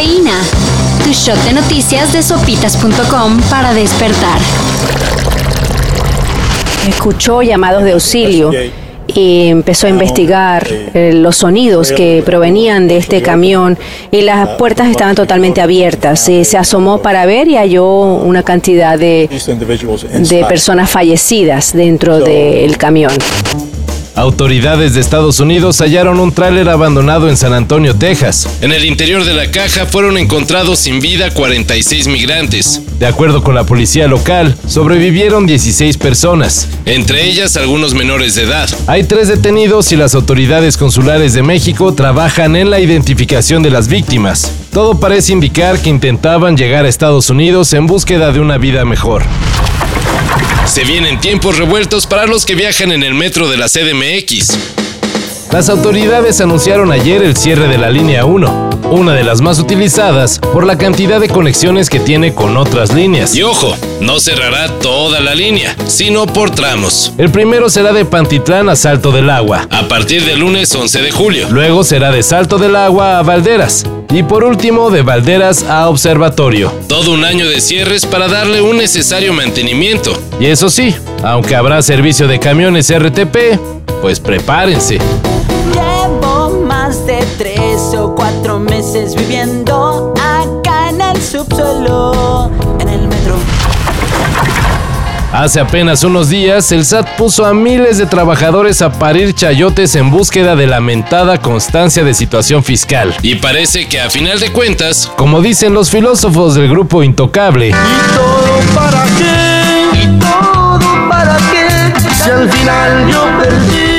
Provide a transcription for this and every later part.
Cafeína. Tu shot de noticias de sopitas.com para despertar. Escuchó llamados de auxilio y empezó a investigar eh, los sonidos que provenían de este camión y las puertas estaban totalmente abiertas. Eh, se asomó para ver y halló una cantidad de, de personas fallecidas dentro del camión. Autoridades de Estados Unidos hallaron un tráiler abandonado en San Antonio, Texas. En el interior de la caja fueron encontrados sin vida 46 migrantes. De acuerdo con la policía local, sobrevivieron 16 personas, entre ellas algunos menores de edad. Hay tres detenidos y las autoridades consulares de México trabajan en la identificación de las víctimas. Todo parece indicar que intentaban llegar a Estados Unidos en búsqueda de una vida mejor. Se vienen tiempos revueltos para los que viajan en el metro de la CDMX. Las autoridades anunciaron ayer el cierre de la línea 1, una de las más utilizadas por la cantidad de conexiones que tiene con otras líneas. Y ojo, no cerrará toda la línea, sino por tramos. El primero será de Pantitlán a Salto del Agua, a partir del lunes 11 de julio. Luego será de Salto del Agua a Valderas. Y por último, de Valderas a Observatorio. Todo un año de cierres para darle un necesario mantenimiento. Y eso sí, aunque habrá servicio de camiones RTP, pues prepárense. Llevo más de tres o cuatro meses viviendo acá en el subsuelo, en el metro. Hace apenas unos días, el SAT puso a miles de trabajadores a parir chayotes en búsqueda de lamentada constancia de situación fiscal. Y parece que a final de cuentas, como dicen los filósofos del grupo Intocable, ¿Y todo para qué? ¿Y todo para qué? Si al final yo perdí.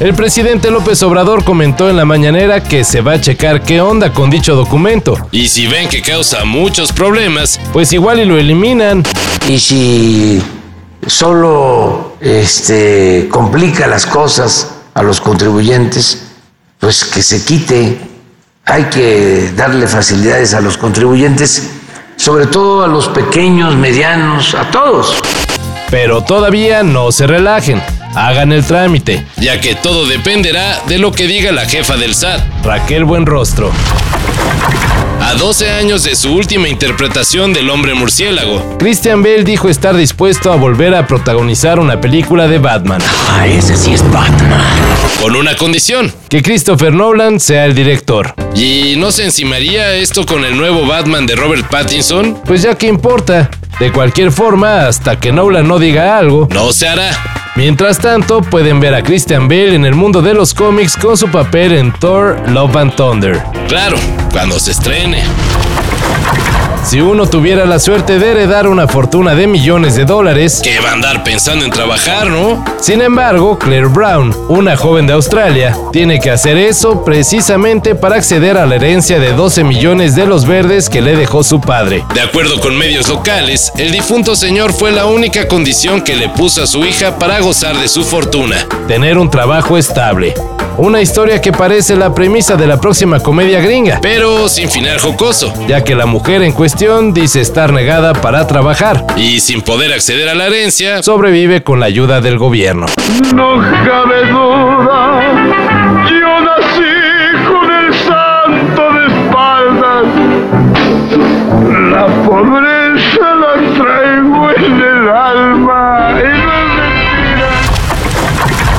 El presidente López Obrador comentó en la mañanera que se va a checar qué onda con dicho documento. Y si ven que causa muchos problemas, pues igual y lo eliminan. Y si solo este, complica las cosas a los contribuyentes, pues que se quite. Hay que darle facilidades a los contribuyentes, sobre todo a los pequeños, medianos, a todos. Pero todavía no se relajen. Hagan el trámite, ya que todo dependerá de lo que diga la jefa del SAT, Raquel Buenrostro. A 12 años de su última interpretación del hombre murciélago, Christian Bale dijo estar dispuesto a volver a protagonizar una película de Batman. Ah, ese sí es Batman. Con una condición, que Christopher Nolan sea el director. ¿Y no se encimaría esto con el nuevo Batman de Robert Pattinson? Pues ya que importa. De cualquier forma, hasta que Nolan no diga algo, no se hará. Mientras tanto, pueden ver a Christian Bale en el mundo de los cómics con su papel en Thor Love and Thunder. Claro, cuando se estrene. Si uno tuviera la suerte de heredar una fortuna de millones de dólares, ¿qué va a andar pensando en trabajar, no? Sin embargo, Claire Brown, una joven de Australia, tiene que hacer eso precisamente para acceder a la herencia de 12 millones de los verdes que le dejó su padre. De acuerdo con medios locales, el difunto señor fue la única condición que le puso a su hija para gozar de su fortuna, tener un trabajo estable. Una historia que parece la premisa de la próxima comedia gringa, pero sin final jocoso, ya que la mujer en cuestión dice estar negada para trabajar y sin poder acceder a la herencia, sobrevive con la ayuda del gobierno. No cabe